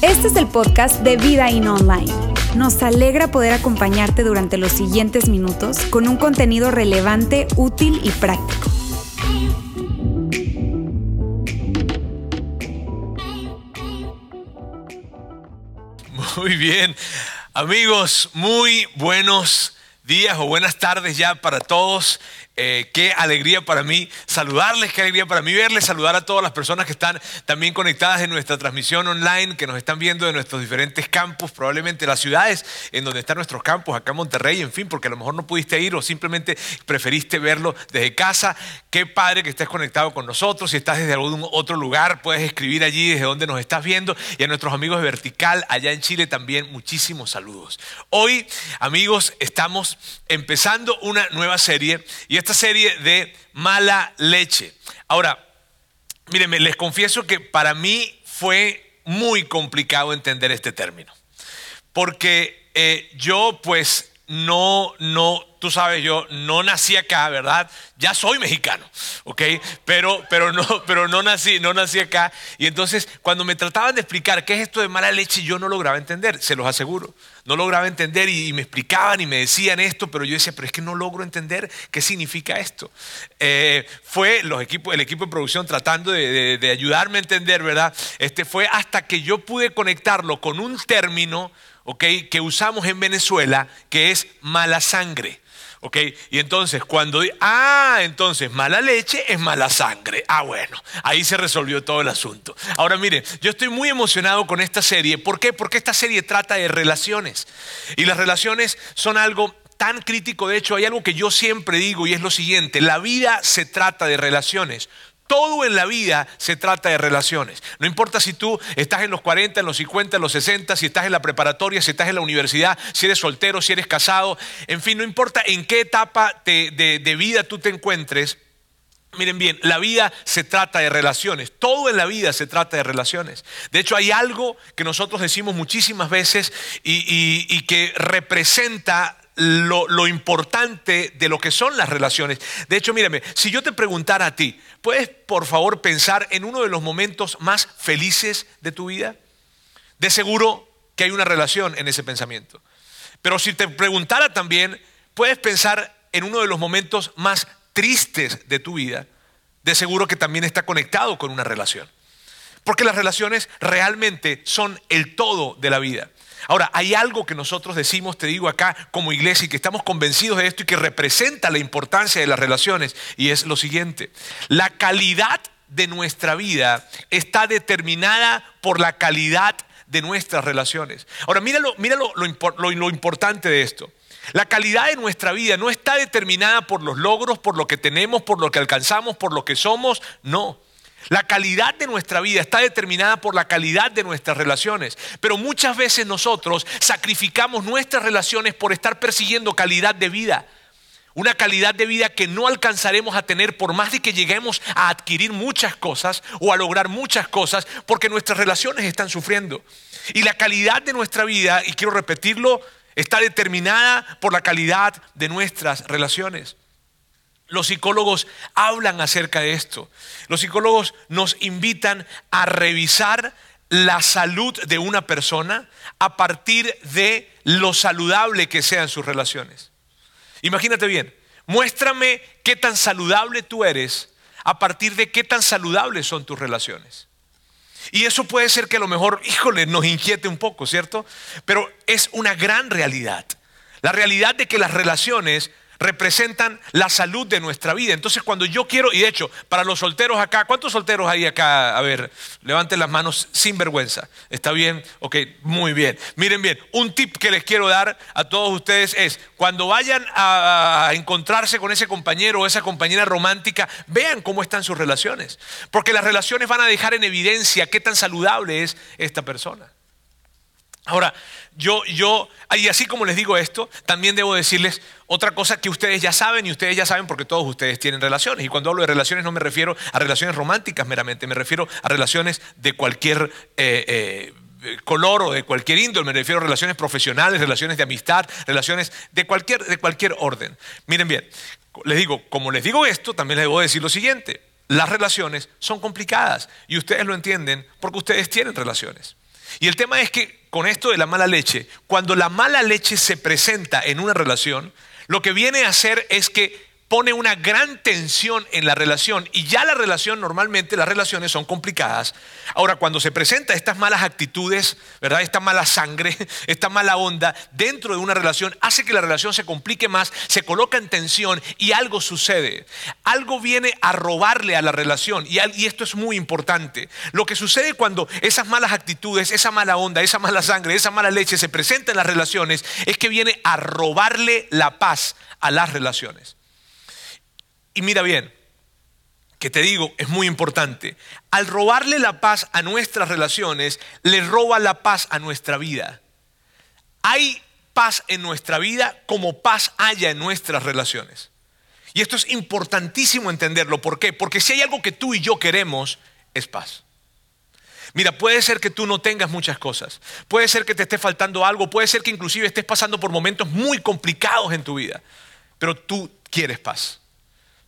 Este es el podcast de Vida In Online. Nos alegra poder acompañarte durante los siguientes minutos con un contenido relevante, útil y práctico. Muy bien, amigos, muy buenos días o buenas tardes ya para todos. Eh, qué alegría para mí saludarles, qué alegría para mí verles, saludar a todas las personas que están también conectadas en nuestra transmisión online, que nos están viendo de nuestros diferentes campus, probablemente las ciudades en donde están nuestros campus, acá en Monterrey, en fin, porque a lo mejor no pudiste ir o simplemente preferiste verlo desde casa. Qué padre que estés conectado con nosotros. Si estás desde algún otro lugar, puedes escribir allí desde donde nos estás viendo. Y a nuestros amigos de Vertical, allá en Chile, también muchísimos saludos. Hoy, amigos, estamos empezando una nueva serie y esta serie de mala leche. Ahora, mírenme, les confieso que para mí fue muy complicado entender este término. Porque eh, yo pues no, no, tú sabes, yo no nací acá, ¿verdad? Ya soy mexicano, ¿ok? Pero, pero, no, pero no, nací, no nací acá. Y entonces, cuando me trataban de explicar qué es esto de mala leche, yo no lograba entender, se los aseguro. No lograba entender y, me explicaban y me decían esto, pero yo decía, pero es que no logro entender qué significa esto. Eh, fue los equipos, el equipo de producción tratando de, de ayudarme a entender, ¿verdad? Este fue hasta que yo pude conectarlo con un término, ¿ok? Que usamos en Venezuela, que es mala sangre. ¿Ok? Y entonces cuando... Ah, entonces mala leche es mala sangre. Ah, bueno, ahí se resolvió todo el asunto. Ahora mire, yo estoy muy emocionado con esta serie. ¿Por qué? Porque esta serie trata de relaciones. Y las relaciones son algo tan crítico. De hecho, hay algo que yo siempre digo y es lo siguiente. La vida se trata de relaciones. Todo en la vida se trata de relaciones. No importa si tú estás en los 40, en los 50, en los 60, si estás en la preparatoria, si estás en la universidad, si eres soltero, si eres casado, en fin, no importa en qué etapa de, de vida tú te encuentres, Miren bien, la vida se trata de relaciones, todo en la vida se trata de relaciones. De hecho, hay algo que nosotros decimos muchísimas veces y, y que representa lo, importante de lo que son las relaciones. De hecho, mírame, si yo te preguntara a ti, ¿puedes por favor pensar en uno de los momentos más felices de tu vida? De seguro que hay una relación en ese pensamiento. Pero si te preguntara también, ¿puedes pensar en uno de los momentos más tristes de tu vida? De seguro que también está conectado con una relación. Porque las relaciones realmente son el todo de la vida. Ahora, hay algo que nosotros decimos, te digo acá como iglesia, y que estamos convencidos de esto y que representa la importancia de las relaciones, y es lo siguiente. La calidad de nuestra vida está determinada por la calidad de nuestras relaciones. Ahora, míralo, míralo lo, lo importante de esto. La calidad de nuestra vida no está determinada por los logros, por lo que tenemos, por lo que alcanzamos, por lo que somos, no. La calidad de nuestra vida está determinada por la calidad de nuestras relaciones. Pero muchas veces nosotros sacrificamos nuestras relaciones por estar persiguiendo calidad de vida. Una calidad de vida que no alcanzaremos a tener por más de que lleguemos a adquirir muchas cosas o a lograr muchas cosas porque nuestras relaciones están sufriendo. Y la calidad de nuestra vida, y quiero repetirlo, está determinada por la calidad de nuestras relaciones. Los psicólogos hablan acerca de esto. Los psicólogos nos invitan a revisar la salud de una persona a partir de lo saludable que sean sus relaciones. Imagínate bien, muéstrame qué tan saludable tú eres a partir de qué tan saludables son tus relaciones. Y eso puede ser que a lo mejor, híjole, nos inquiete un poco, ¿cierto? Pero es una gran realidad. La realidad de que las relaciones representan la salud de nuestra vida. Entonces cuando yo quiero, y de hecho, para los solteros acá, ¿cuántos solteros hay acá? A ver, levanten las manos sin vergüenza. ¿Está bien? Ok, muy bien. Miren bien, un tip que les quiero dar a todos ustedes es, cuando vayan a encontrarse con ese compañero o esa compañera romántica, vean cómo están sus relaciones. Porque las relaciones van a dejar en evidencia qué tan saludable es esta persona. Ahora, yo, yo, y así como les digo esto, también debo decirles otra cosa que ustedes ya saben y ustedes ya saben porque todos ustedes tienen relaciones. Y cuando hablo de relaciones no me refiero a relaciones románticas meramente, me refiero a relaciones de cualquier eh, eh, color o de cualquier índole, me refiero a relaciones profesionales, relaciones de amistad, relaciones de cualquier, de cualquier orden. Miren bien, les digo, como les digo esto, también les debo decir lo siguiente. las relaciones son complicadas y ustedes lo entienden porque ustedes tienen relaciones. Y el tema es que con esto de la mala leche, cuando la mala leche se presenta en una relación, lo que viene a hacer es que pone una gran tensión en la relación y ya la relación, normalmente las relaciones son complicadas. Ahora, cuando se presentan estas malas actitudes, ¿verdad? Esta mala sangre, esta mala onda dentro de una relación, hace que la relación se complique más, se coloca en tensión y algo sucede. Algo viene a robarle a la relación y, y esto es muy importante. Lo que sucede cuando esas malas actitudes, esa mala onda, esa mala sangre, esa mala leche se presenta en las relaciones, es que viene a robarle la paz a las relaciones. Y mira bien, que te digo, es muy importante. Al robarle la paz a nuestras relaciones, le roba la paz a nuestra vida. Hay paz en nuestra vida como paz haya en nuestras relaciones. Y esto es importantísimo entenderlo. ¿Por qué? Porque si hay algo que tú y yo queremos, es paz. Mira, puede ser que tú no tengas muchas cosas, puede ser que te esté faltando algo, puede ser que inclusive estés pasando por momentos muy complicados en tu vida, pero tú quieres paz.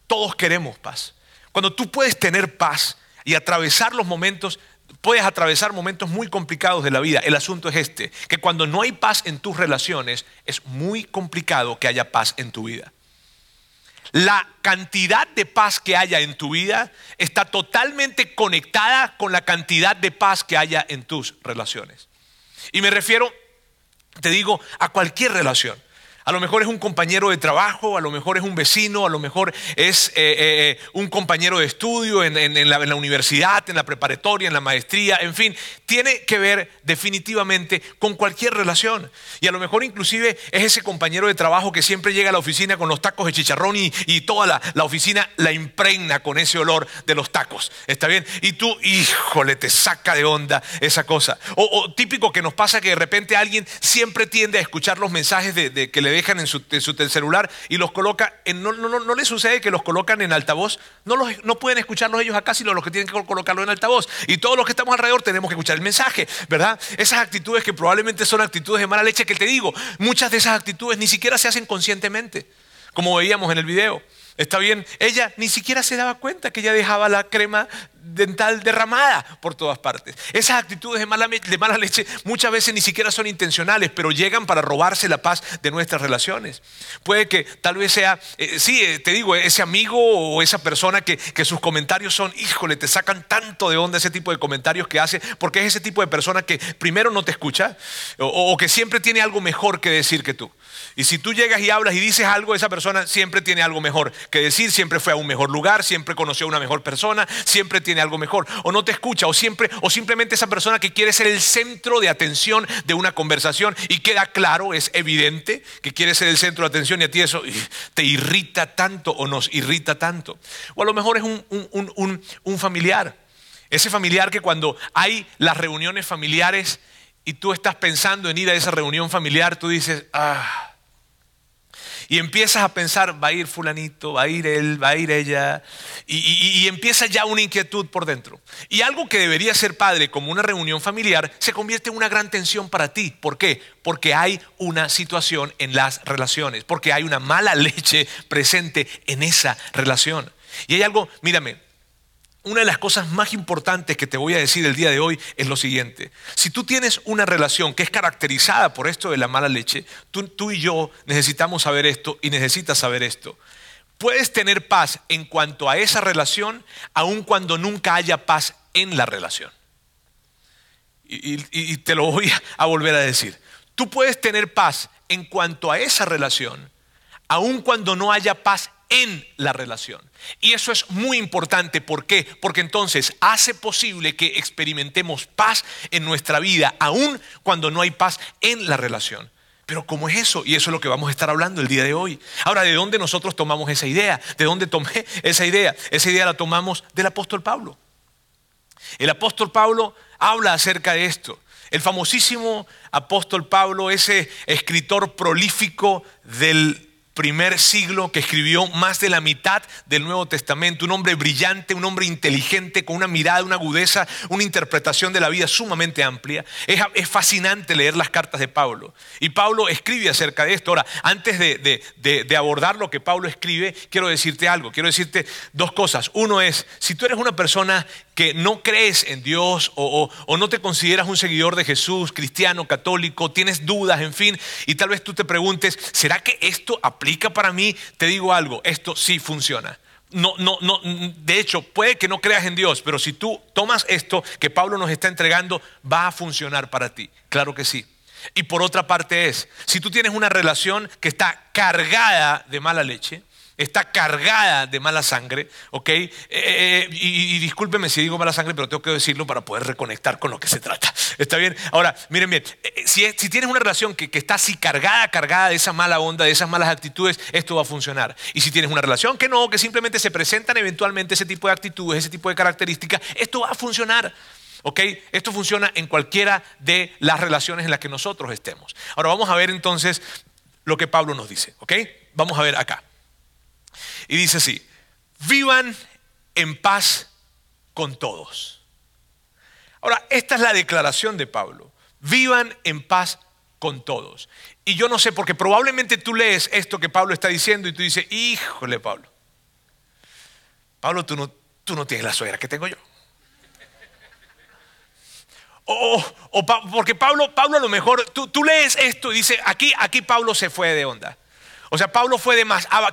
Todos queremos paz. Cuando tú puedes tener paz y atravesar los momentos, puedes atravesar momentos muy complicados de la vida. El asunto es este, que cuando no hay paz en tus relaciones, es muy complicado que haya paz en tu vida. La cantidad de paz que haya en tu vida está totalmente conectada con la cantidad de paz que haya en tus relaciones. Y me refiero, te digo, a cualquier relación. A lo mejor es un compañero de trabajo, a lo mejor es un vecino, a lo mejor es eh, eh, eh, un compañero de estudio en, la, universidad, en la preparatoria, en la maestría, en fin, tiene que ver definitivamente con cualquier relación. Y a lo mejor inclusive es ese compañero de trabajo que siempre llega a la oficina con los tacos de chicharrón y, toda la, la, oficina la impregna con ese olor de los tacos. ¿Está bien? Y tú, híjole, te saca de onda esa cosa. O, típico que nos pasa que de repente alguien siempre tiende a escuchar los mensajes de, que le dejan en su, celular y los coloca, no, no, no, les sucede que los colocan en altavoz, no, los, no pueden escucharlos ellos acá, sino los que tienen que colocarlo en altavoz. Y todos los que estamos alrededor tenemos que escuchar el mensaje, ¿verdad? Esas actitudes que probablemente son actitudes de mala leche que te digo, muchas de esas actitudes ni siquiera se hacen conscientemente, como veíamos en el video. Está bien, ella ni siquiera se daba cuenta que ella dejaba la crema dental derramada por todas partes. Esas actitudes de mala, de leche muchas veces ni siquiera son intencionales, pero llegan para robarse la paz de nuestras relaciones. Puede que tal vez sea, eh, sí, eh, te digo, ese amigo o esa persona que, sus comentarios son, híjole, te sacan tanto de onda ese tipo de comentarios que hace, porque es ese tipo de persona que primero no te escucha o que siempre tiene algo mejor que decir que tú. Y si tú llegas y hablas y dices algo, esa persona siempre tiene algo mejor que decir, siempre fue a un mejor lugar, siempre conoció a una mejor persona, siempre tiene algo mejor. O no te escucha, o, siempre, o simplemente esa persona que quiere ser el centro de atención de una conversación y queda claro, es evidente que quiere ser el centro de atención y a ti eso te irrita tanto o nos irrita tanto. O a lo mejor es un, un familiar. Ese familiar que cuando hay las reuniones familiares y tú estás pensando en ir a esa reunión familiar, tú dices, ah, y empiezas a pensar, va a ir fulanito, va a ir él, va a ir ella, y, empieza ya una inquietud por dentro. Y algo que debería ser padre, como una reunión familiar, se convierte en una gran tensión para ti. ¿Por qué? Porque hay una situación en las relaciones, porque hay una mala leche presente en esa relación. Y hay algo, mírame, una de las cosas más importantes que te voy a decir el día de hoy es lo siguiente. Si tú tienes una relación que es caracterizada por esto de la mala leche, tú, y yo necesitamos saber esto y necesitas saber esto. Puedes tener paz en cuanto a esa relación, aun cuando nunca haya paz en la relación. Y, y te lo voy a volver a decir. Tú puedes tener paz en cuanto a esa relación, aun cuando no haya paz en la relación. Y eso es muy importante. ¿Por qué? Porque entonces hace posible que experimentemos paz en nuestra vida, aun cuando no hay paz en la relación. Pero ¿cómo es eso? Y eso es lo que vamos a estar hablando el día de hoy. Ahora, ¿de dónde nosotros tomamos esa idea? ¿De dónde tomé esa idea? Esa idea la tomamos del apóstol Pablo. El apóstol Pablo habla acerca de esto. El famosísimo apóstol Pablo, ese escritor prolífico del primer siglo que escribió más de la mitad del Nuevo Testamento, un hombre brillante, un hombre inteligente, con una mirada, una agudeza, una interpretación de la vida sumamente amplia. Es, fascinante leer las cartas de Pablo. Y Pablo escribe acerca de esto. Ahora, antes de, abordar lo que Pablo escribe, quiero decirte algo, quiero decirte dos cosas. Uno es, si tú eres una persona que no crees en Dios o, o no te consideras un seguidor de Jesús, cristiano, católico, tienes dudas, en fin, y tal vez tú te preguntes, ¿será que esto aplica? para mí, te digo algo, esto sí funciona. No, no, no, de hecho, puede que no creas en Dios, pero si tú tomas esto que Pablo nos está entregando, va a funcionar para ti. Claro que sí. Y por otra parte es, si tú tienes una relación que está cargada de mala leche, está cargada de mala sangre, ¿ok? Eh, eh, y, discúlpeme si digo mala sangre, pero tengo que decirlo para poder reconectar con lo que se trata. ¿Está bien? Ahora, miren bien, eh, si, tienes una relación que, está así cargada, cargada de esa mala onda, de esas malas actitudes, esto va a funcionar. Y si tienes una relación que no, que simplemente se presentan eventualmente ese tipo de actitudes, ese tipo de características, esto va a funcionar. ¿Ok? Esto funciona en cualquiera de las relaciones en las que nosotros estemos. Ahora vamos a ver entonces lo que Pablo nos dice. ¿Ok? Vamos a ver acá. Y dice así, vivan en paz con todos. Ahora, esta es la declaración de Pablo. Vivan en paz con todos. Y yo no sé, porque probablemente tú lees esto que Pablo está diciendo y tú dices, híjole Pablo, Pablo, tú no, tú no tienes la suegra que tengo yo. O, porque Pablo, Pablo a lo mejor, tú, tú lees esto y dices, aquí, aquí Pablo se fue de onda. O sea, Pablo fue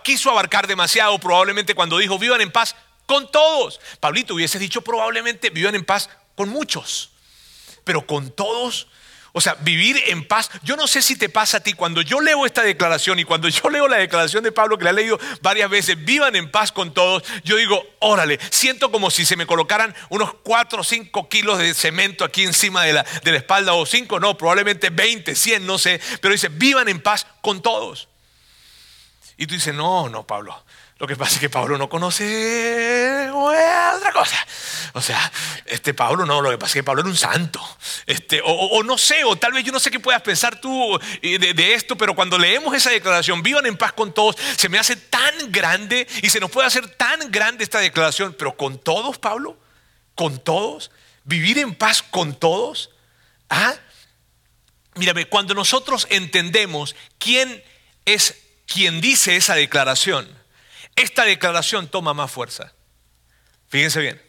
quiso abarcar demasiado probablemente cuando dijo vivan en paz con todos. Pablito hubiese dicho probablemente vivan en paz con muchos, pero con todos. O sea, vivir en paz. Yo no sé si te pasa a ti cuando yo leo esta declaración y cuando yo leo la declaración de Pablo, que la he leído varias veces, vivan en paz con todos, yo digo, órale, siento como si se me colocaran unos 4 o 5 kilos de cemento aquí encima de la, de la espalda, o 5, no, probablemente 20, 100, no sé, pero dice, vivan en paz con todos. Y tú dices, no, no, Pablo. Lo que pasa es que Pablo no conoce otra cosa. O sea, este Pablo no, lo que pasa es que Pablo era un santo. Este, o, no sé, o tal vez yo no sé qué puedas pensar tú eh, de, esto, pero cuando leemos esa declaración, vivan en paz con todos, se me hace tan grande y se nos puede hacer tan grande esta declaración, pero con todos, Pablo, con todos, vivir en paz con todos. ¿Ah? Mírame, cuando nosotros entendemos quién es quien dice esa declaración, esta declaración toma más fuerza. Fíjense bien.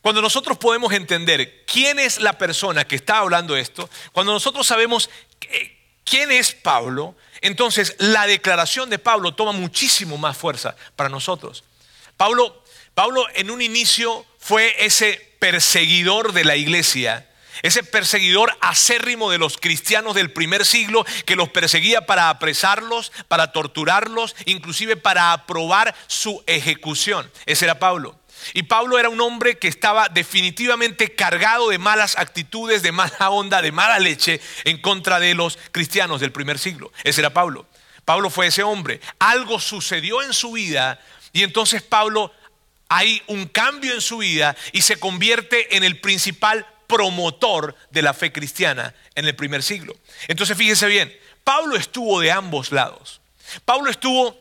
Cuando nosotros podemos entender quién es la persona que está hablando esto, cuando nosotros sabemos quién es Pablo, entonces la declaración de Pablo toma muchísimo más fuerza para nosotros. Pablo, Pablo en un inicio fue ese perseguidor de la iglesia ese perseguidor acérrimo de los cristianos del primer siglo que los perseguía para apresarlos, para torturarlos, inclusive para aprobar su ejecución. Ese era Pablo. Y Pablo era un hombre que estaba definitivamente cargado de malas actitudes, de mala onda, de mala leche en contra de los cristianos del primer siglo. Ese era Pablo. Pablo fue ese hombre. Algo sucedió en su vida y entonces Pablo hay un cambio en su vida y se convierte en el principal promotor de la fe cristiana en el primer siglo. Entonces fíjense bien, Pablo estuvo de ambos lados. Pablo estuvo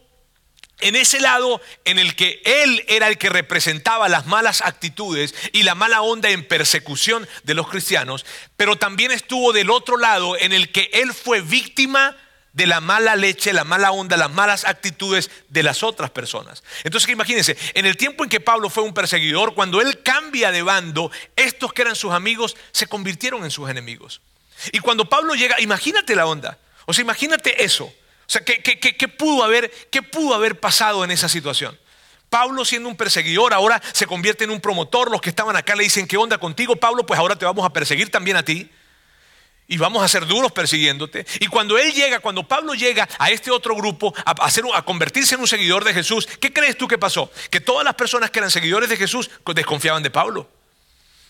en ese lado en el que él era el que representaba las malas actitudes y la mala onda en persecución de los cristianos, pero también estuvo del otro lado en el que él fue víctima de la mala leche, la mala onda, las malas actitudes de las otras personas. Entonces imagínense, en el tiempo en que Pablo fue un perseguidor, cuando él cambia de bando, estos que eran sus amigos se convirtieron en sus enemigos. Y cuando Pablo llega, imagínate la onda, o sea, imagínate eso. O sea, ¿qué, pudo haber, ¿qué pudo haber pasado en esa situación? Pablo siendo un perseguidor ahora se convierte en un promotor. Los que estaban acá le dicen, ¿qué onda contigo, Pablo? Pues ahora te vamos a perseguir también a ti y vamos a ser duros persiguiéndote. Y cuando él llega, cuando Pablo llega a este otro grupo a, hacer, a convertirse en un seguidor de Jesús, ¿qué crees tú que pasó? Que todas las personas que eran seguidores de Jesús desconfiaban de Pablo.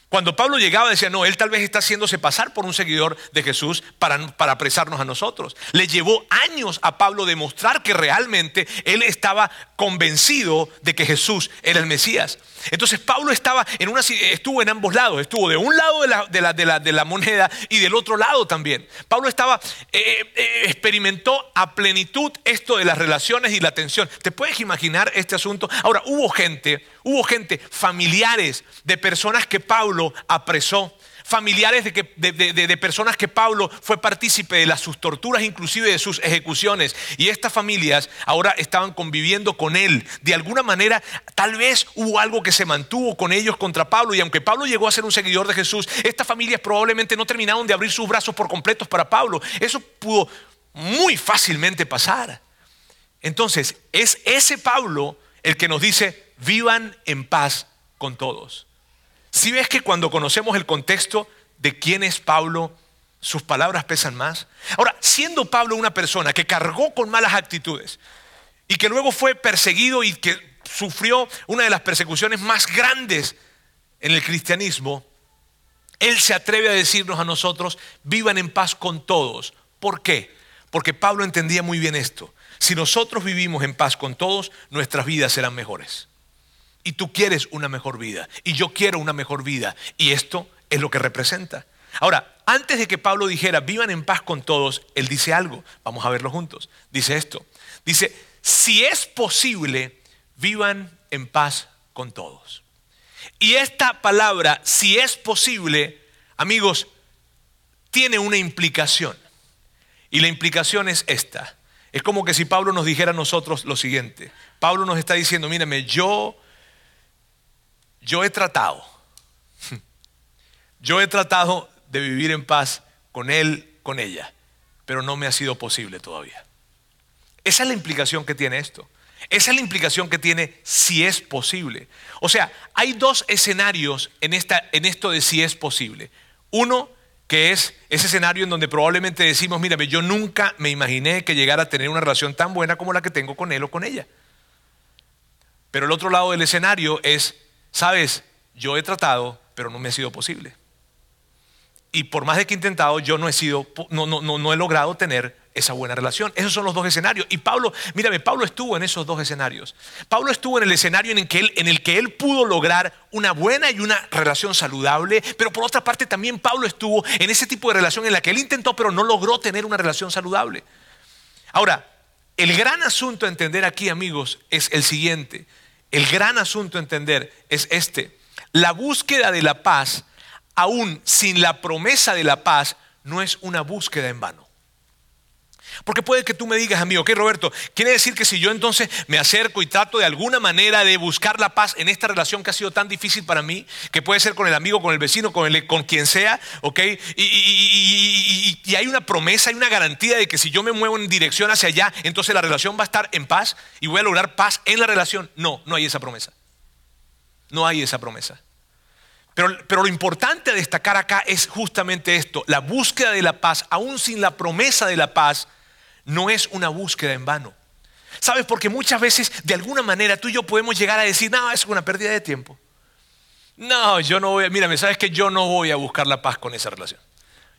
Cuando Pablo llegaba decía, no, él tal vez está haciéndose pasar por un seguidor de Jesús para, para apresarnos a nosotros. Le llevó años a Pablo demostrar que realmente él estaba convencido de que Jesús era el Mesías. Entonces Pablo estaba en una, estuvo en ambos lados, estuvo de un lado de la, de la, de la, moneda y del otro lado también. Pablo estaba, eh, eh, experimentó a plenitud esto de las relaciones y la tensión. ¿Te puedes imaginar este asunto? Ahora, hubo gente, hubo gente, familiares de personas que Pablo apresó familiares de, personas que Pablo fue partícipe de las sus torturas, inclusive de sus ejecuciones. Y estas familias ahora estaban conviviendo con él. De alguna manera, tal vez hubo algo que se mantuvo con ellos contra Pablo. Y aunque Pablo llegó a ser un seguidor de Jesús, estas familias probablemente no terminaron de abrir sus brazos por completos para Pablo. Eso pudo muy fácilmente pasar. Entonces, es ese Pablo el que nos dice, vivan en paz con todos. Si ves que cuando conocemos el contexto de quién es Pablo, sus palabras pesan más. Ahora, siendo Pablo una persona que cargó con malas actitudes y que luego fue perseguido y que sufrió una de las persecuciones más grandes en el cristianismo, él se atreve a decirnos a nosotros, vivan en paz con todos. ¿Por qué? Porque Pablo entendía muy bien esto. Si nosotros vivimos en paz con todos, nuestras vidas serán mejores y tú quieres una mejor vida y yo quiero una mejor vida y esto es lo que representa. Ahora, antes de que Pablo dijera, vivan en paz con todos, él dice algo, vamos a verlo juntos. Dice esto, dice, si es posible, vivan en paz con todos. Y esta palabra, si es posible, amigos, tiene una implicación. Y la implicación es esta. Es como que si Pablo nos dijera a nosotros lo siguiente. Pablo nos está diciendo, mírame, yo yo he tratado, yo he tratado de vivir en paz con él, con ella, pero no me ha sido posible todavía. Esa es la implicación que tiene esto. Esa es la implicación que tiene si es posible. O sea, hay dos escenarios en, esta, en esto de si es posible. Uno, que es ese escenario en donde probablemente decimos, mírame, yo nunca me imaginé que llegara a tener una relación tan buena como la que tengo con él o con ella. Pero el otro lado del escenario es, Sabes, yo he tratado, pero no me ha sido posible. Y por más de que he intentado, yo no he sido, no, no, no, no he logrado tener esa buena relación. Esos son los dos escenarios. Y Pablo, mírame, Pablo estuvo en esos dos escenarios. Pablo estuvo en el escenario en el, que él, en el que él pudo lograr una buena y una relación saludable, pero por otra parte también Pablo estuvo en ese tipo de relación en la que él intentó, pero no logró tener una relación saludable. Ahora, el gran asunto a entender aquí, amigos, es el siguiente. El gran asunto a entender es este. La búsqueda de la paz, aún sin la promesa de la paz, no es una búsqueda en vano. Porque puede que tú me digas, amigo, ok Roberto, quiere decir que si yo entonces me acerco y trato de alguna manera de buscar la paz en esta relación que ha sido tan difícil para mí, que puede ser con el amigo, con el vecino, con, el, con quien sea, ok, y, y hay una promesa, hay una garantía de que si yo me muevo en dirección hacia allá, entonces la relación va a estar en paz y voy a lograr paz en la relación. No, no hay esa promesa. No hay esa promesa. Pero, pero, lo importante a destacar acá es justamente esto, la búsqueda de la paz, aún sin la promesa de la paz, no es una búsqueda en vano. ¿Sabes? Porque muchas veces, de alguna manera, tú y yo podemos llegar a decir, no, es una pérdida de tiempo. No, yo no voy a, mírame, ¿sabes que Yo no voy a buscar la paz con esa relación.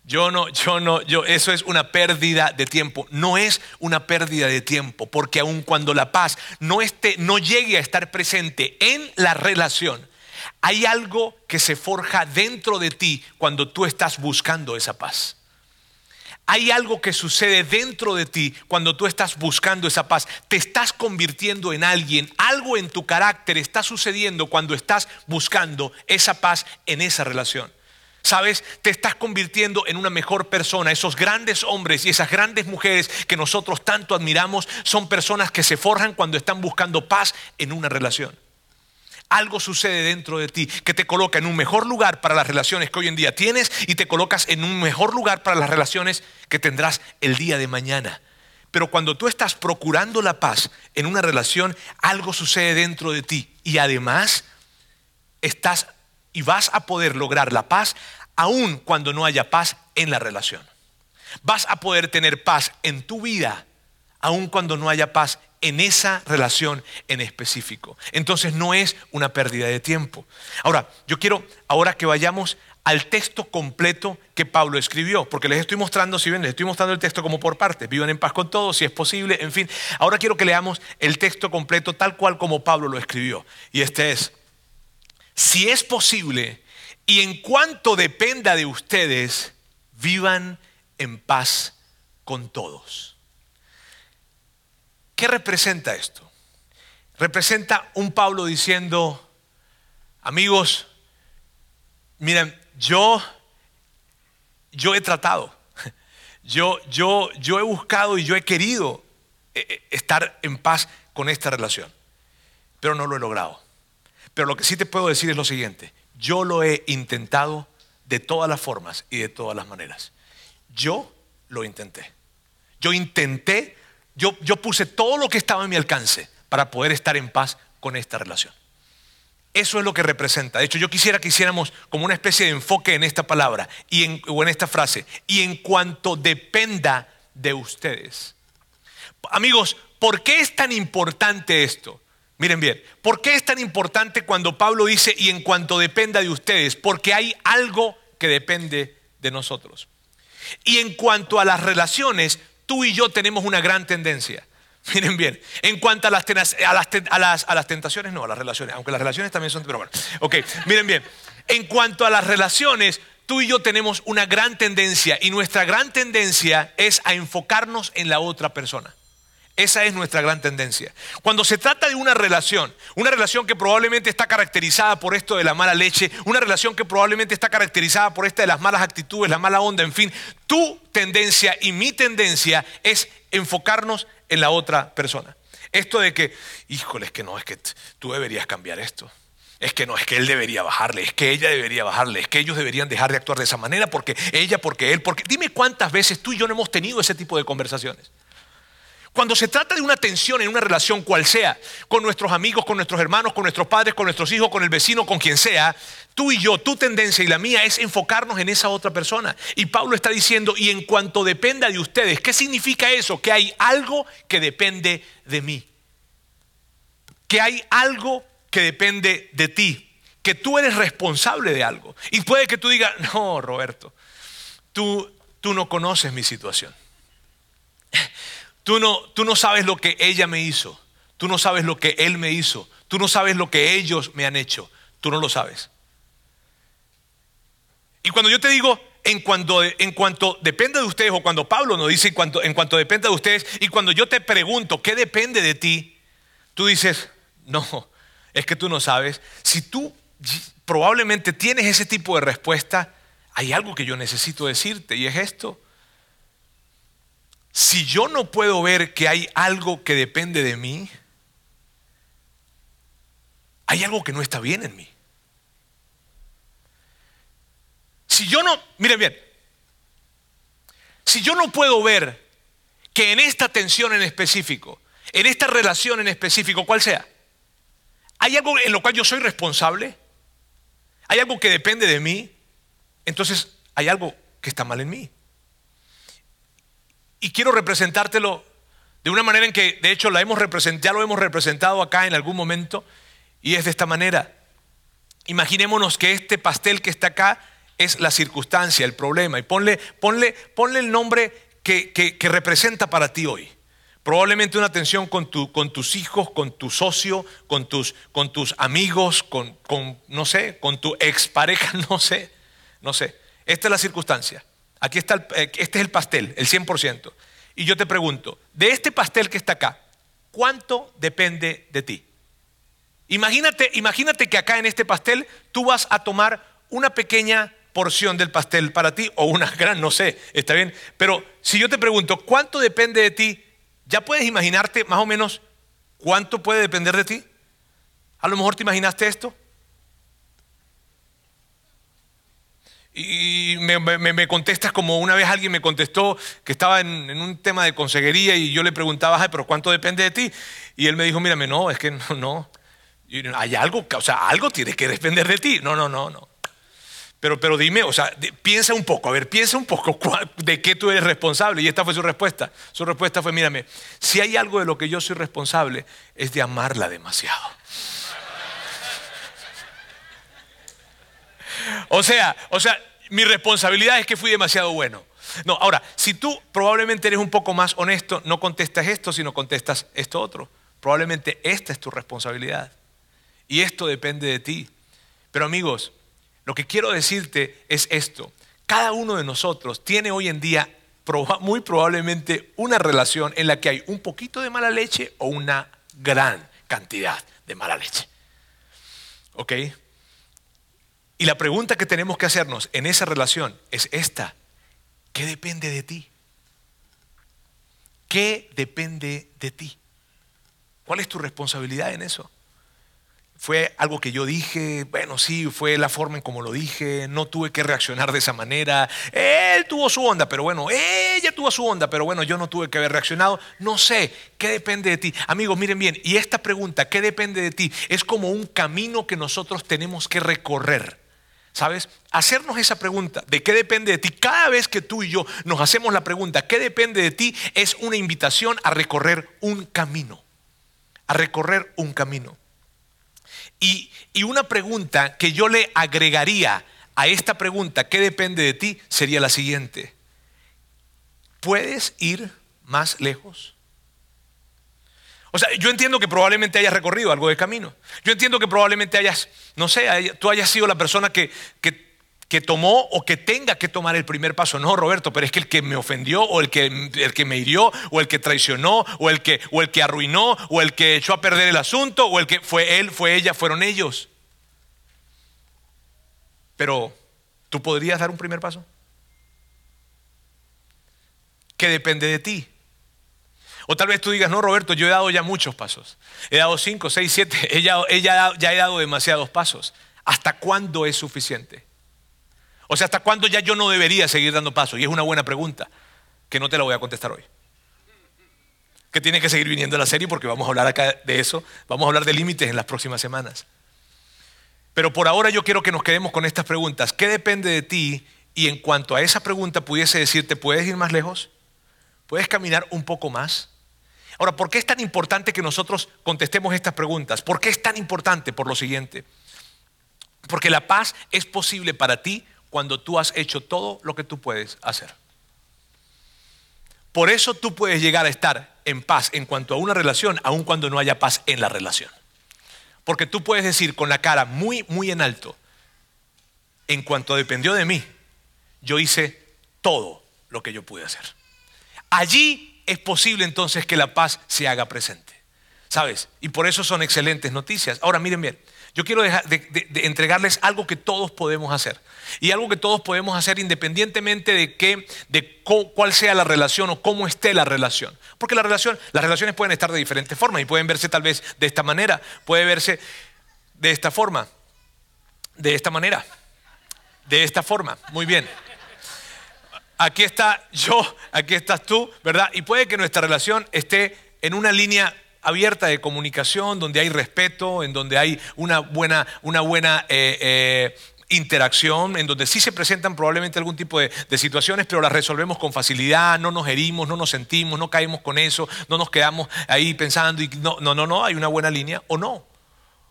Yo no, yo no, yo, eso es una pérdida de tiempo. No es una pérdida de tiempo, porque aun cuando la paz no esté, no llegue a estar presente en la relación, hay algo que se forja dentro de ti cuando tú estás buscando esa paz. Hay algo que sucede dentro de ti cuando tú estás buscando esa paz. Te estás convirtiendo en alguien. Algo en tu carácter está sucediendo cuando estás buscando esa paz en esa relación. ¿Sabes? Te estás convirtiendo en una mejor persona. Esos grandes hombres y esas grandes mujeres que nosotros tanto admiramos son personas que se forjan cuando están buscando paz en una relación algo sucede dentro de ti que te coloca en un mejor lugar para las relaciones que hoy en día tienes y te colocas en un mejor lugar para las relaciones que tendrás el día de mañana. Pero cuando tú estás procurando la paz en una relación, algo sucede dentro de ti y además estás y vas a poder lograr la paz aun cuando no haya paz en la relación. Vas a poder tener paz en tu vida aun cuando no haya paz en esa relación en específico. Entonces no es una pérdida de tiempo. Ahora, yo quiero ahora que vayamos al texto completo que Pablo escribió, porque les estoy mostrando, si ven, les estoy mostrando el texto como por partes, vivan en paz con todos, si es posible, en fin. Ahora quiero que leamos el texto completo tal cual como Pablo lo escribió. Y este es, si es posible, y en cuanto dependa de ustedes, vivan en paz con todos. ¿Qué representa esto? Representa un Pablo diciendo, amigos, miren, yo, yo he tratado, yo, yo, yo he buscado y yo he querido eh, eh, estar en paz con esta relación, pero no lo he logrado. Pero lo que sí te puedo decir es lo siguiente, yo lo he intentado de todas las formas y de todas las maneras. Yo lo intenté. Yo intenté, yo, puse todo lo que estaba en mi alcance para poder estar en paz con esta relación. Eso es lo que representa. De hecho, yo quisiera que hiciéramos como una especie de enfoque en esta palabra y o en esta frase. Y en cuanto dependa de ustedes. Amigos, ¿por qué es tan importante esto? Miren bien, ¿por qué es tan importante cuando Pablo dice y en cuanto dependa de ustedes? Porque hay algo que depende de nosotros. Y en cuanto a las relaciones, tú y yo tenemos una gran tendencia. Miren bien, en cuanto a las, a, las, a, las, tentaciones, no, a las relaciones, aunque las relaciones también son, pero bueno, ok, miren bien, en cuanto a las relaciones, tú y yo tenemos una gran tendencia y nuestra gran tendencia es a enfocarnos en la otra persona. Esa es nuestra gran tendencia. Cuando se trata de una relación, una relación que probablemente está caracterizada por esto de la mala leche, una relación que probablemente está caracterizada por esta de las malas actitudes, la mala onda, en fin, tu tendencia y mi tendencia es enfocarnos en la otra persona. Esto de que, híjole, es que no, es que tú deberías cambiar esto. Es que no, es que él debería bajarle, es que ella debería bajarle, es que ellos deberían dejar de actuar de esa manera porque ella, porque él, porque... Dime cuántas veces tú y yo no hemos tenido ese tipo de conversaciones. Cuando se trata de una tensión en una relación cual sea, con nuestros amigos, con nuestros hermanos, con nuestros padres, con nuestros hijos, con el vecino, con quien sea, tú y yo, tu tendencia y la mía es enfocarnos en esa otra persona. Y Pablo está diciendo, y en cuanto dependa de ustedes, ¿qué significa eso? Que hay algo que depende de mí. Que hay algo que depende de ti. Que tú eres responsable de algo. Y puede que tú digas, no, Roberto, tú, tú no conoces mi situación. Tú no, tú no sabes lo que ella me hizo. Tú no sabes lo que él me hizo. Tú no sabes lo que ellos me han hecho. Tú no lo sabes. Y cuando yo te digo, en cuanto, en cuanto depende de ustedes, o cuando Pablo nos dice en cuanto, en cuanto depende de ustedes, y cuando yo te pregunto, ¿qué depende de ti? Tú dices, no, es que tú no sabes. Si tú probablemente tienes ese tipo de respuesta, hay algo que yo necesito decirte, y es esto si yo no puedo ver que hay algo que depende de mí, hay algo que no está bien en mí. Si yo no, miren bien, si yo no puedo ver que en esta tensión en específico, en esta relación en específico, cual sea, hay algo en lo cual yo soy responsable, hay algo que depende de mí, entonces hay algo que está mal en mí. Y quiero representártelo de una manera en que, de hecho, la hemos ya lo hemos representado acá en algún momento, y es de esta manera. Imaginémonos que este pastel que está acá es la circunstancia, el problema, y ponle, ponle, ponle el nombre que, que, representa para ti hoy. Probablemente una tensión con, tu, con, tus hijos, con tu socio, con tus, con tus amigos, con, con, no sé, con tu expareja, no sé, no sé. Esta es la circunstancia. Aquí está, eh, este es el pastel, el 100%. Y yo te pregunto, de este pastel que está acá, ¿cuánto depende de ti? Imagínate, imagínate que acá en este pastel tú vas a tomar una pequeña porción del pastel para ti o una gran, no sé, está bien. Pero si yo te pregunto, ¿cuánto depende de ti? ¿Ya puedes imaginarte más o menos cuánto puede depender de ti? A lo mejor te imaginaste esto. Y me, contestas como una vez alguien me contestó que estaba en, un tema de consejería y yo le preguntaba, Ay, pero ¿cuánto depende de ti? Y él me dijo, mírame, no, es que no, no. hay algo, o sea, algo tiene que depender de ti. No, no, no, no. Pero, pero dime, o sea, piensa un poco, a ver, piensa un poco de qué tú eres responsable. Y esta fue su respuesta. Su respuesta fue, mírame, si hay algo de lo que yo soy responsable, es de amarla demasiado. O sea, o sea, mi responsabilidad es que fui demasiado bueno. No, ahora, si tú probablemente eres un poco más honesto, no contestas esto, sino contestas esto otro. Probablemente esta es tu responsabilidad. Y esto depende de ti. Pero amigos, lo que quiero decirte es esto. Cada uno de nosotros tiene hoy en día muy probablemente una relación en la que hay un poquito de mala leche o una gran cantidad de mala leche. ¿Ok? Y la pregunta que tenemos que hacernos en esa relación es esta. ¿Qué depende de ti? ¿Qué depende de ti? ¿Cuál es tu responsabilidad en eso? Fue algo que yo dije, bueno, sí, fue la forma en como lo dije, no tuve que reaccionar de esa manera. Él tuvo su onda, pero bueno, ella tuvo su onda, pero bueno, yo no tuve que haber reaccionado. No sé, ¿qué depende de ti? Amigos, miren bien, y esta pregunta, ¿qué depende de ti? Es como un camino que nosotros tenemos que recorrer. ¿Sabes? Hacernos esa pregunta de qué depende de ti. Cada vez que tú y yo nos hacemos la pregunta, ¿qué depende de ti? Es una invitación a recorrer un camino. A recorrer un camino. Y, y una pregunta que yo le agregaría a esta pregunta, ¿qué depende de ti? Sería la siguiente. ¿Puedes ir más lejos? O sea, yo entiendo que probablemente hayas recorrido algo de camino. Yo entiendo que probablemente hayas, no sé, tú hayas sido la persona que, que, tomó o que tenga que tomar el primer paso. No, Roberto, pero es que el que me ofendió o el que, el que me hirió o el que traicionó o el que, o el que arruinó o el que echó a perder el asunto o el que fue él, fue ella, fueron ellos. Pero, ¿tú podrías dar un primer paso? ¿Qué depende de ti? O tal vez tú digas, no, Roberto, yo he dado ya muchos pasos. He dado cinco, seis, siete. Ella, ella ya he dado demasiados pasos. ¿Hasta cuándo es suficiente? O sea, ¿hasta cuándo ya yo no debería seguir dando pasos? Y es una buena pregunta, que no te la voy a contestar hoy. Que tiene que seguir viniendo la serie porque vamos a hablar acá de eso. Vamos a hablar de límites en las próximas semanas. Pero por ahora yo quiero que nos quedemos con estas preguntas. ¿Qué depende de ti? Y en cuanto a esa pregunta pudiese decirte, ¿puedes ir más lejos? ¿Puedes caminar un poco más? Ahora, ¿por qué es tan importante que nosotros contestemos estas preguntas? ¿Por qué es tan importante? Por lo siguiente. Porque la paz es posible para ti cuando tú has hecho todo lo que tú puedes hacer. Por eso tú puedes llegar a estar en paz en cuanto a una relación, aun cuando no haya paz en la relación. Porque tú puedes decir con la cara muy, muy en alto, en cuanto dependió de mí, yo hice todo lo que yo pude hacer. Allí es posible entonces que la paz se haga presente. ¿Sabes? Y por eso son excelentes noticias. Ahora miren bien, yo quiero dejar de, entregarles algo que todos podemos hacer. Y algo que todos podemos hacer independientemente de, qué, de cuál sea la relación o cómo esté la relación. Porque la relación, las relaciones pueden estar de diferentes formas y pueden verse tal vez de esta manera, puede verse de esta forma, de esta manera, de esta forma. Muy bien aquí está yo, aquí estás tú, ¿verdad? Y puede que nuestra relación esté en una línea abierta de comunicación, donde hay respeto, en donde hay una buena, una buena eh, eh, interacción, en donde sí se presentan probablemente algún tipo de, de, situaciones, pero las resolvemos con facilidad, no nos herimos, no nos sentimos, no caemos con eso, no nos quedamos ahí pensando y no, no, no, no, hay una buena línea o no.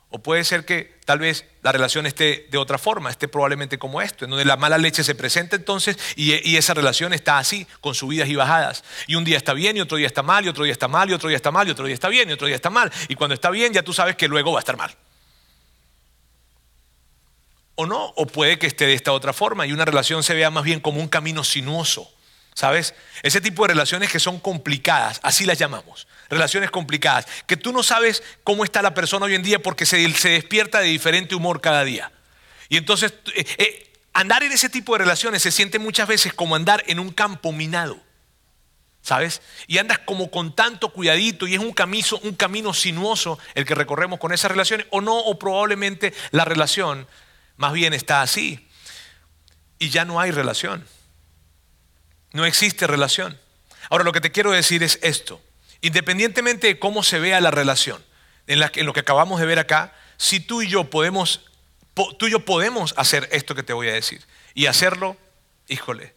O puede ser que tal vez la relación esté de otra forma, esté probablemente como esto, en donde la mala leche se presenta entonces y, esa relación está así, con subidas y bajadas. Y un día está bien y otro día está mal, y otro día está mal, y otro día está mal, y otro día está bien, y otro día está mal. Y cuando está bien ya tú sabes que luego va a estar mal. O no, o puede que esté de esta otra forma y una relación se vea más bien como un camino sinuoso ¿Sabes? Ese tipo de relaciones que son complicadas, así las llamamos, relaciones complicadas, que tú no sabes cómo está la persona hoy en día porque se, despierta de diferente humor cada día. Y entonces, eh, eh, andar en ese tipo de relaciones se siente muchas veces como andar en un campo minado. ¿Sabes? Y andas como con tanto cuidadito y es un un camino sinuoso el que recorremos con esas relaciones, o no, o probablemente la relación más bien está así. Y ya no hay relación. No existe relación. Ahora lo que te quiero decir es esto. Independientemente de cómo se vea la relación, en, lo que acabamos de ver acá, si tú y yo podemos tú y yo podemos hacer esto que te voy a decir. Y hacerlo, híjole,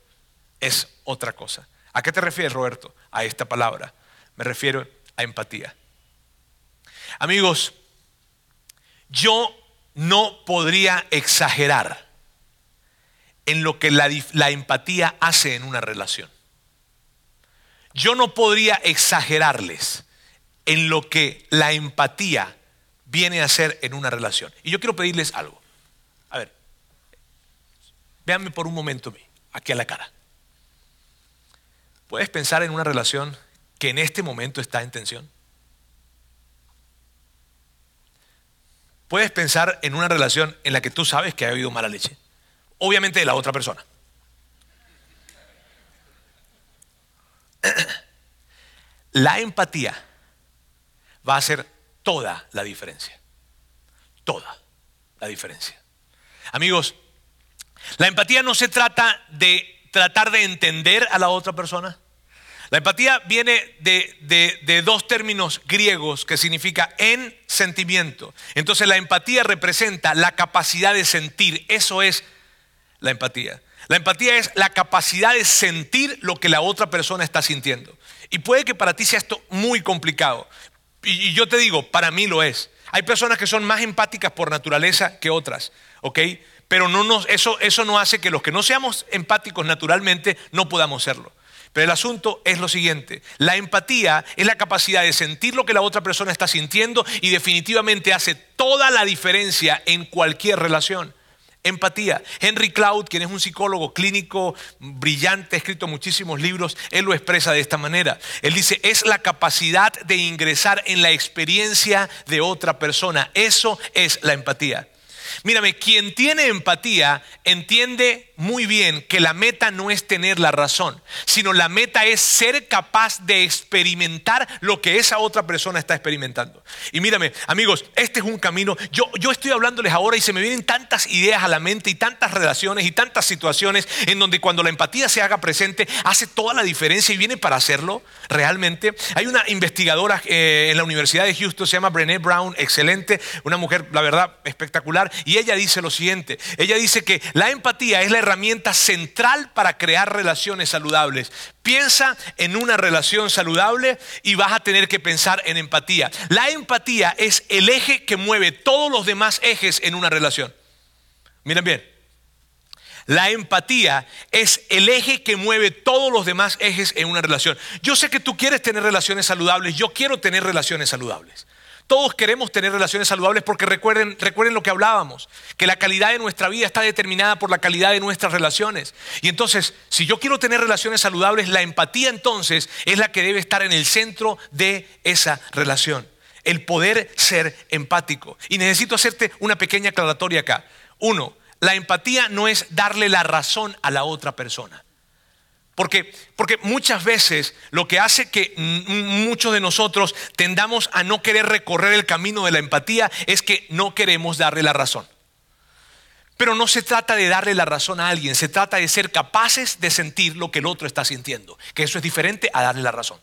es otra cosa. ¿A qué te refieres, Roberto? A esta palabra. Me refiero a empatía. Amigos, yo no podría exagerar en lo que la, empatía hace en una relación. Yo no podría exagerarles en lo que la empatía viene a hacer en una relación. Y yo quiero pedirles algo. A ver, véanme por un momento aquí a la cara. ¿Puedes pensar en una relación que en este momento está en tensión? Puedes pensar en una relación en la que tú sabes que ha habido mala leche. Obviamente de la otra persona. La empatía va a hacer toda la diferencia. Toda la diferencia. Amigos, la empatía no se trata de tratar de entender a la otra persona. La empatía viene de, dos términos griegos que significa en sentimiento. Entonces la empatía representa la capacidad de sentir. Eso es la empatía. La empatía es la capacidad de sentir lo que la otra persona está sintiendo. Y puede que para ti sea esto muy complicado. Y, yo te digo, para mí lo es. Hay personas que son más empáticas por naturaleza que otras, ¿ok? Pero eso no hace que los que no seamos empáticos naturalmente no podamos serlo. Pero el asunto es lo siguiente, la empatía es la capacidad de sentir lo que la otra persona está sintiendo y definitivamente hace toda la diferencia en cualquier relación. Empatía. Henry Cloud, quien es un psicólogo clínico brillante, ha escrito muchísimos libros, él lo expresa de esta manera. Él dice, es la capacidad de ingresar en la experiencia de otra persona. Eso es la empatía. Mírame, quien tiene empatía entiende muy bien que la meta no es tener la razón, sino la meta es ser capaz de experimentar lo que esa otra persona está experimentando. Y mírame, amigos, este es un camino. Yo, yo estoy hablándoles ahora y se me vienen tantas ideas a la mente y tantas relaciones y tantas situaciones en donde cuando la empatía se haga presente hace toda la diferencia y viene para hacerlo realmente. Hay una investigadora eh, en la Universidad de Houston, se llama Brené Brown, excelente, una mujer, la verdad, espectacular. Y ella dice lo siguiente, ella dice que la empatía es la herramienta central para crear relaciones saludables. Piensa en una relación saludable y vas a tener que pensar en empatía. La empatía es el eje que mueve todos los demás ejes en una relación. Miren bien, la empatía es el eje que mueve todos los demás ejes en una relación. Yo sé que tú quieres tener relaciones saludables, yo quiero tener relaciones saludables. Todos queremos tener relaciones saludables porque recuerden, recuerden lo que hablábamos, que la calidad de nuestra vida está determinada por la calidad de nuestras relaciones. Y entonces, si yo quiero tener relaciones saludables, la empatía entonces es la que debe estar en el centro de esa relación. El poder ser empático. Y necesito hacerte una pequeña aclaratoria acá. Uno, la empatía no es darle la razón a la otra persona. Porque, porque muchas veces lo que hace que muchos de nosotros tendamos a no querer recorrer el camino de la empatía es que no queremos darle la razón. Pero no se trata de darle la razón a alguien, se trata de ser capaces de sentir lo que el otro está sintiendo, que eso es diferente a darle la razón.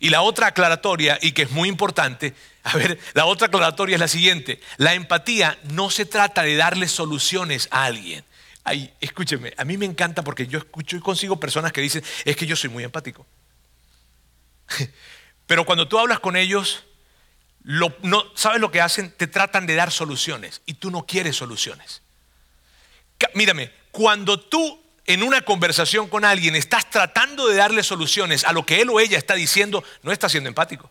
Y la otra aclaratoria, y que es muy importante, a ver, la otra aclaratoria es la siguiente, la empatía no se trata de darle soluciones a alguien, Ay, escúcheme, a mí me encanta porque yo escucho y consigo personas que dicen, es que yo soy muy empático. Pero cuando tú hablas con ellos, no, ¿sabes lo que hacen? Te tratan de dar soluciones y tú no quieres soluciones. Mírame, cuando tú en una conversación con alguien estás tratando de darle soluciones a lo que él o ella está diciendo, no estás siendo empático.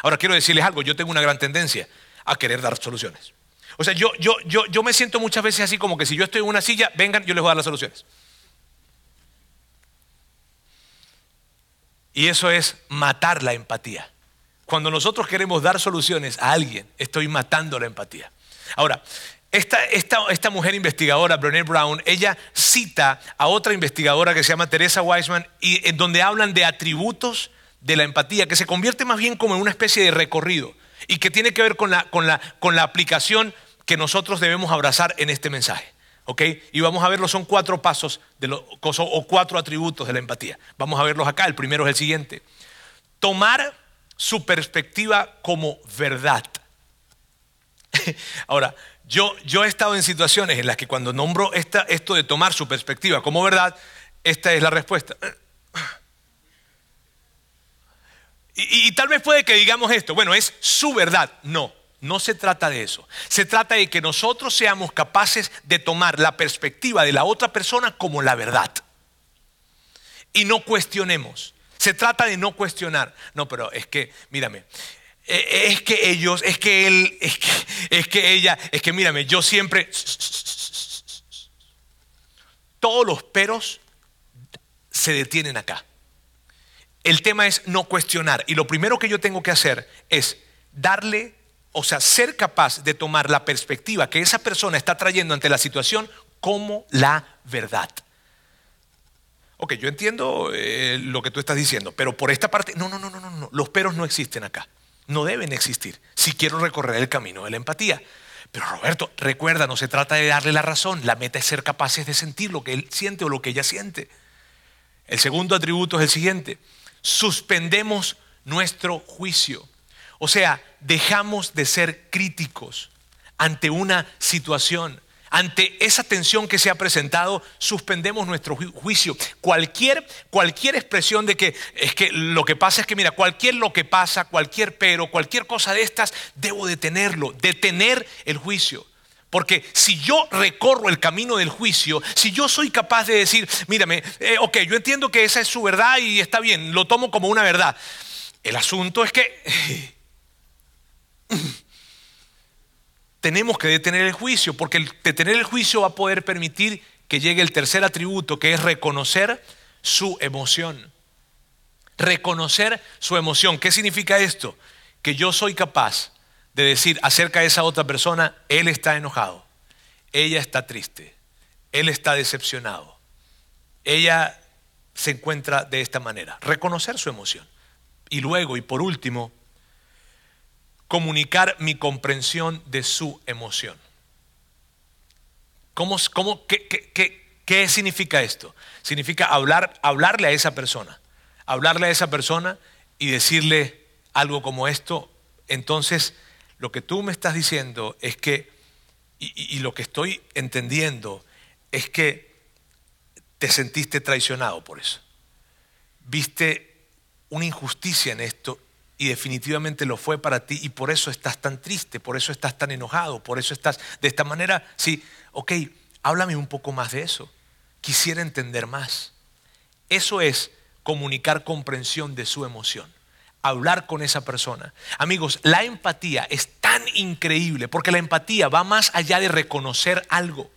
Ahora quiero decirles algo, yo tengo una gran tendencia a querer dar soluciones. O sea, yo, yo, yo, yo me siento muchas veces así como que si yo estoy en una silla, vengan, yo les voy a dar las soluciones. Y eso es matar la empatía. Cuando nosotros queremos dar soluciones a alguien, estoy matando la empatía. Ahora, esta, esta, esta, mujer investigadora, Brené Brown, ella cita a otra investigadora que se llama Teresa Weisman, y en donde hablan de atributos de la empatía, que se convierte más bien como en una especie de recorrido y que tiene que ver con la, con la, con la aplicación que nosotros debemos abrazar en este mensaje. ¿ok? Y vamos a verlo, son cuatro pasos de o cuatro atributos de la empatía. Vamos a verlos acá. El primero es el siguiente. Tomar su perspectiva como verdad. Ahora, Yo, yo he estado en situaciones en las que cuando nombro esta, esto de tomar su perspectiva como verdad, esta es la respuesta. Y, tal vez puede que digamos esto, bueno, es su verdad. No, no se trata de eso. Se trata de que nosotros seamos capaces de tomar la perspectiva de la otra persona como la verdad. Y no cuestionemos. Se trata de no cuestionar. No, pero es que, mírame, e, es que ellos, es que él, es que, es que ella, es que mírame, yo siempre... Todos los peros se detienen acá. El tema es no cuestionar. Y lo primero que yo tengo que hacer es darle, o sea, ser capaz de tomar la perspectiva que esa persona está trayendo ante la situación como la verdad. Ok, yo entiendo eh, lo que tú estás diciendo, pero por esta parte, no, no, no, no, no, los peros no existen acá. No deben existir si quiero recorrer el camino de la empatía. Pero Roberto, recuerda, no se trata de darle la razón, la meta es ser capaces de sentir lo que él siente o lo que ella siente. El segundo atributo es el siguiente, suspendemos nuestro juicio. O sea, dejamos de ser críticos ante una situación. Ante esa tensión que se ha presentado, suspendemos nuestro juicio. Cualquier, cualquier expresión de que es que lo que pasa es que, mira, cualquier lo que pasa, cualquier pero, cualquier cosa de estas, debo detenerlo, detener el juicio. Porque si yo recorro el camino del juicio, si yo soy capaz de decir, mírame, eh, ok, yo entiendo que esa es su verdad y está bien, lo tomo como una verdad. El asunto es que tenemos que detener el juicio, porque el detener el juicio va a poder permitir que llegue el tercer atributo, que es reconocer su emoción. Reconocer su emoción. ¿Qué significa esto? Que yo soy capaz de decir acerca de esa otra persona, él está enojado, ella está triste, él está decepcionado, ella se encuentra de esta manera. Reconocer su emoción. Y luego, y por último, comunicar mi comprensión de su emoción. ¿Cómo, cómo, qué, qué, qué, significa esto? Significa hablar, hablarle a esa persona, hablarle a esa persona y decirle algo como esto. Entonces, lo que tú me estás diciendo es que, y, lo que estoy entendiendo, es que te sentiste traicionado por eso. Viste una injusticia en esto y definitivamente lo fue para ti y por eso estás tan triste, por eso estás tan enojado, por eso estás de esta manera. Sí, ok, háblame un poco más de eso. Quisiera entender más. Eso es comunicar comprensión de su emoción. Hablar con esa persona. Amigos, la empatía es tan increíble porque la empatía va más allá de reconocer algo.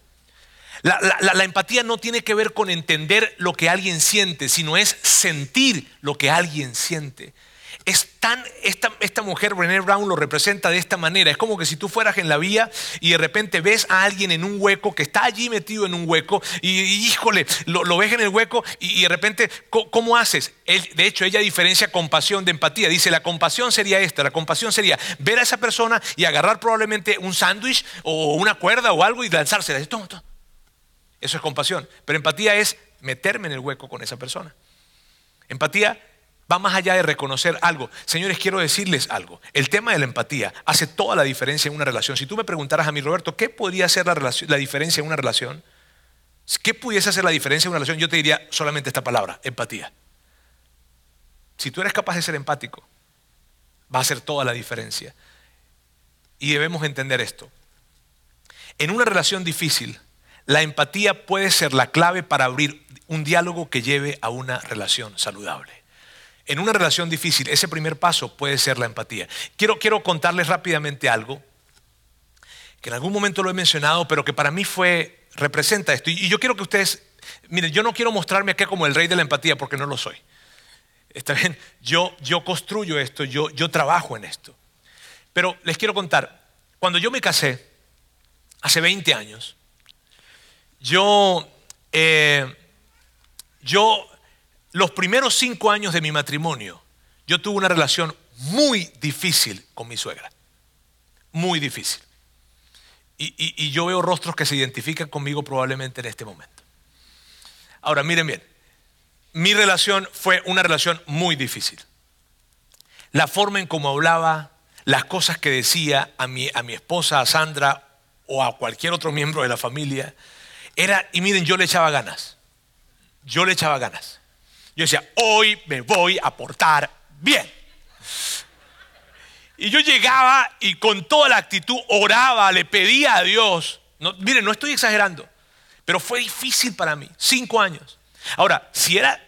La, la, empatía no tiene que ver con entender lo que alguien siente, sino es sentir lo que alguien siente es tan, esta, esta mujer, Brené Brown, lo representa de esta manera. Es como que si tú fueras en la vía y de repente ves a alguien en un hueco, que está allí metido en un hueco, y, híjole, lo, ves en el hueco y, de repente, ¿cómo, haces? de hecho, ella diferencia compasión de empatía. Dice, la compasión sería esta, la compasión sería ver a esa persona y agarrar probablemente un sándwich o una cuerda o algo y lanzársela. Eso es compasión. Pero empatía es meterme en el hueco con esa persona. Empatía va más allá de reconocer algo. Señores, quiero decirles algo. El tema de la empatía hace toda la diferencia en una relación. Si tú me preguntaras a mí, Roberto, ¿qué podría hacer la, la diferencia en una relación? ¿Qué pudiese hacer la diferencia en una relación? Yo te diría solamente esta palabra, empatía. Si tú eres capaz de ser empático, va a hacer toda la diferencia. Y debemos entender esto. En una relación difícil, la empatía puede ser la clave para abrir un diálogo que lleve a una relación saludable. En una relación difícil, ese primer paso puede ser la empatía. Quiero, quiero contarles rápidamente algo, que en algún momento lo he mencionado, pero que para mí fue, representa esto. Y yo quiero que ustedes, miren, yo no quiero mostrarme aquí como el rey de la empatía, porque no lo soy. Está bien, yo, yo construyo esto, yo, yo trabajo en esto. Pero les quiero contar, cuando yo me casé, hace 20 años, yo, eh, yo los primeros cinco años de mi matrimonio, yo tuve una relación muy difícil con mi suegra. Muy difícil. Y, yo veo rostros que se identifican conmigo probablemente en este momento. Ahora, miren bien, mi relación fue una relación muy difícil. La forma en cómo hablaba, las cosas que decía a mi, a mi esposa, a Sandra, o a cualquier otro miembro de la familia, era, y miren, yo le echaba ganas. Yo le echaba ganas. Yo decía, hoy me voy a portar bien. Y yo llegaba y con toda la actitud oraba, le pedía a Dios. No, miren, no estoy exagerando, pero fue difícil para mí, cinco años. Ahora, si era,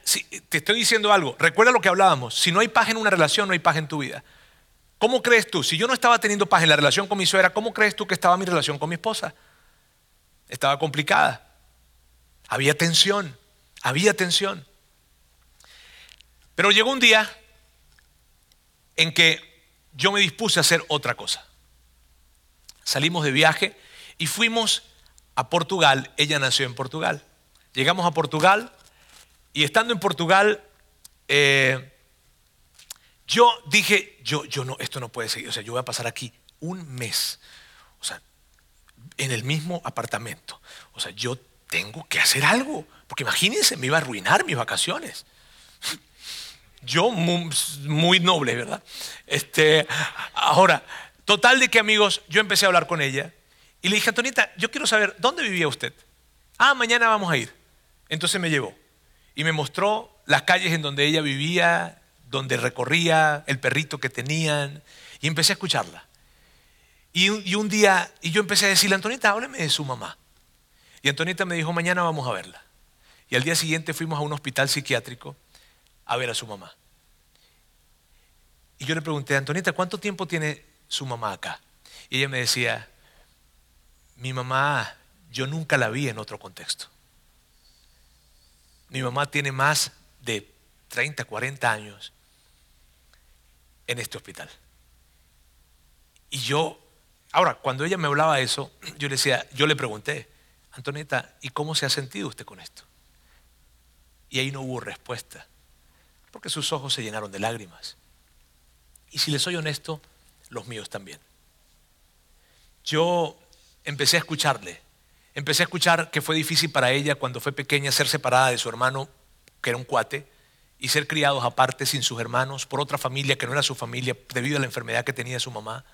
te estoy diciendo algo, recuerda lo que hablábamos, si no hay paz en una relación, no hay paz en tu vida. ¿Cómo crees tú? Si yo no estaba teniendo paz en la relación con mi suegra, ¿cómo crees tú que estaba mi relación con mi esposa? Estaba complicada. Había tensión, había tensión. Pero llegó un día en que yo me dispuse a hacer otra cosa. Salimos de viaje y fuimos a Portugal. Ella nació en Portugal. Llegamos a Portugal y estando en Portugal, eh, yo dije, yo, yo no, esto no puede seguir. O sea, yo voy a pasar aquí un mes. O sea, en el mismo apartamento. O sea, yo tengo que hacer algo. Porque imagínense, me iba a arruinar mis vacaciones. Yo muy, noble, ¿verdad? Este, ahora, total de que amigos, yo empecé a hablar con ella y le dije, Antonita, yo quiero saber, ¿dónde vivía usted? Ah, mañana vamos a ir. Entonces me llevó y me mostró las calles en donde ella vivía, donde recorría, el perrito que tenían, y empecé a escucharla. Y un, y un día, y yo empecé a decirle, Antonita, hábleme de su mamá. Y Antonita me dijo, mañana vamos a verla. Y al día siguiente fuimos a un hospital psiquiátrico a ver a su mamá. Y yo le pregunté, Antonieta, ¿cuánto tiempo tiene su mamá acá? Y ella me decía, mi mamá, yo nunca la vi en otro contexto. Mi mamá tiene más de 30, 40 años en este hospital. Y yo, ahora, cuando ella me hablaba eso, yo le decía, yo le pregunté, Antonieta, ¿y cómo se ha sentido usted con esto? Y ahí no hubo respuesta porque sus ojos se llenaron de lágrimas. Y si les soy honesto, los míos también. Yo empecé a escucharle, empecé a escuchar que fue difícil para ella cuando fue pequeña ser separada de su hermano, que era un cuate, y ser criados aparte sin sus hermanos, por otra familia que no era su familia, debido a la enfermedad que tenía su mamá.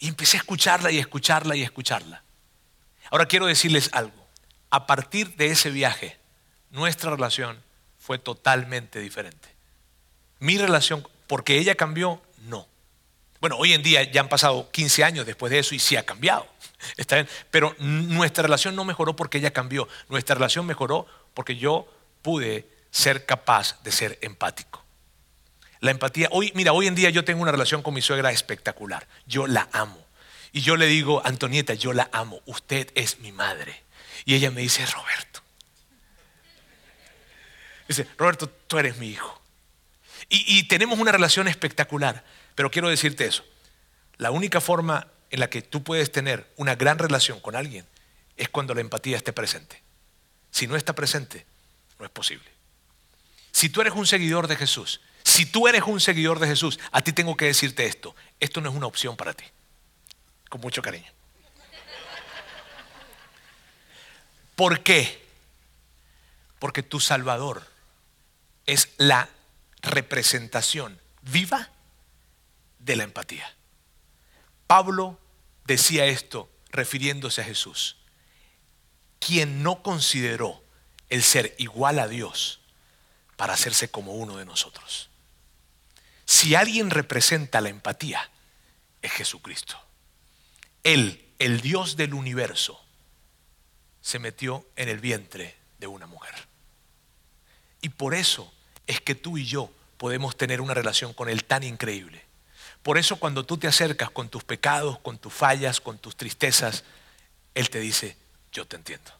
Y empecé a escucharla y escucharla y escucharla. Ahora quiero decirles algo. A partir de ese viaje, nuestra relación fue totalmente diferente. Mi relación, porque ella cambió, no. Bueno, hoy en día ya han pasado 15 años después de eso y sí ha cambiado. Está bien, pero nuestra relación no mejoró porque ella cambió. Nuestra relación mejoró porque yo pude ser capaz de ser empático. La empatía, hoy, mira, hoy en día yo tengo una relación con mi suegra espectacular. Yo la amo. Y yo le digo, Antonieta, yo la amo. Usted es mi madre. Y ella me dice, Roberto, Dice, Roberto, tú eres mi hijo. Y, tenemos una relación espectacular, pero quiero decirte eso. La única forma en la que tú puedes tener una gran relación con alguien es cuando la empatía esté presente. Si no está presente, no es posible. Si tú eres un seguidor de Jesús, si tú eres un seguidor de Jesús, a ti tengo que decirte esto. Esto no es una opción para ti. Con mucho cariño. ¿Por qué? Porque tu Salvador es la representación viva de la empatía. Pablo decía esto refiriéndose a Jesús, quien no consideró el ser igual a Dios para hacerse como uno de nosotros. Si alguien representa la empatía, es Jesucristo. Él, el Dios del universo, se metió en el vientre de una mujer. Y por eso es que tú y yo podemos tener una relación con Él tan increíble. Por eso cuando tú te acercas con tus pecados, con tus fallas, con tus tristezas, Él te dice, yo te entiendo.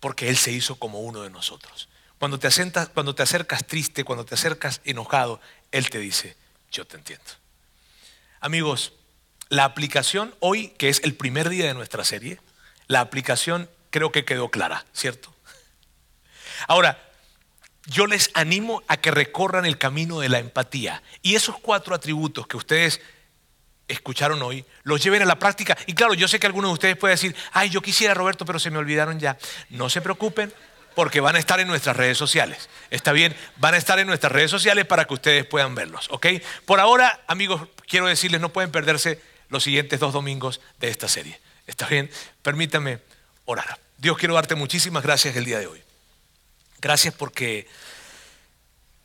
Porque Él se hizo como uno de nosotros. Cuando te, cuando te acercas triste, cuando te acercas enojado, Él te dice, yo te entiendo. Amigos, la aplicación hoy, que es el primer día de nuestra serie, la aplicación creo que quedó clara, ¿cierto? Ahora, yo les animo a que recorran el camino de la empatía. Y esos cuatro atributos que ustedes escucharon hoy, los lleven a la práctica. Y claro, yo sé que algunos de ustedes pueden decir, ay, yo quisiera Roberto, pero se me olvidaron ya. No se preocupen, porque van a estar en nuestras redes sociales. ¿Está bien? Van a estar en nuestras redes sociales para que ustedes puedan verlos, ¿ok? Por ahora, amigos, quiero decirles, no pueden perderse los siguientes dos domingos de esta serie. ¿Está bien? Permítame orar. Dios, quiero darte muchísimas gracias el día de hoy. Gracias porque,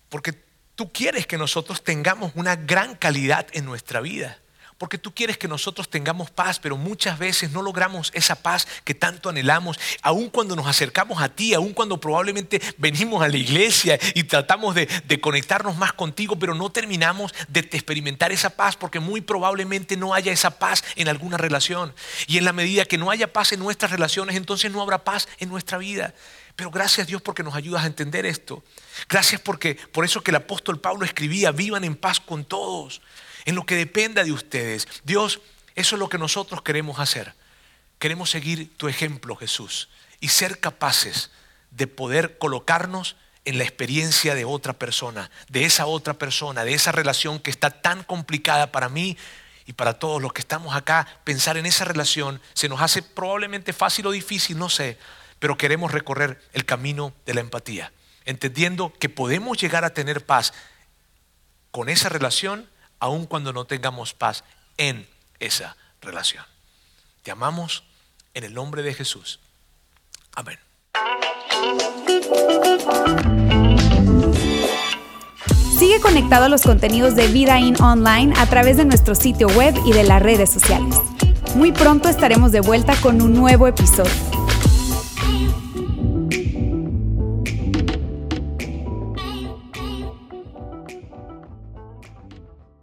porque tú quieres que nosotros tengamos una gran calidad en nuestra vida porque tú quieres que nosotros tengamos paz, pero muchas veces no logramos esa paz que tanto anhelamos, aun cuando nos acercamos a ti, aun cuando probablemente venimos a la iglesia y tratamos de, conectarnos más contigo, pero no terminamos de experimentar esa paz porque muy probablemente no haya esa paz en alguna relación. Y en la medida que no haya paz en nuestras relaciones, entonces no habrá paz en nuestra vida. Pero gracias Dios porque nos ayudas a entender esto. Gracias porque por eso que el apóstol Pablo escribía, vivan en paz con todos en lo que dependa de ustedes. Dios, eso es lo que nosotros queremos hacer. Queremos seguir tu ejemplo, Jesús, y ser capaces de poder colocarnos en la experiencia de otra persona, de esa otra persona, de esa relación que está tan complicada para mí y para todos los que estamos acá. Pensar en esa relación se nos hace probablemente fácil o difícil, no sé, pero queremos recorrer el camino de la empatía, entendiendo que podemos llegar a tener paz con esa relación aun cuando no tengamos paz en esa relación. Te amamos en el nombre de Jesús. Amén. Sigue conectado a los contenidos de Vida In Online a través de nuestro sitio web y de las redes sociales. Muy pronto estaremos de vuelta con un nuevo episodio.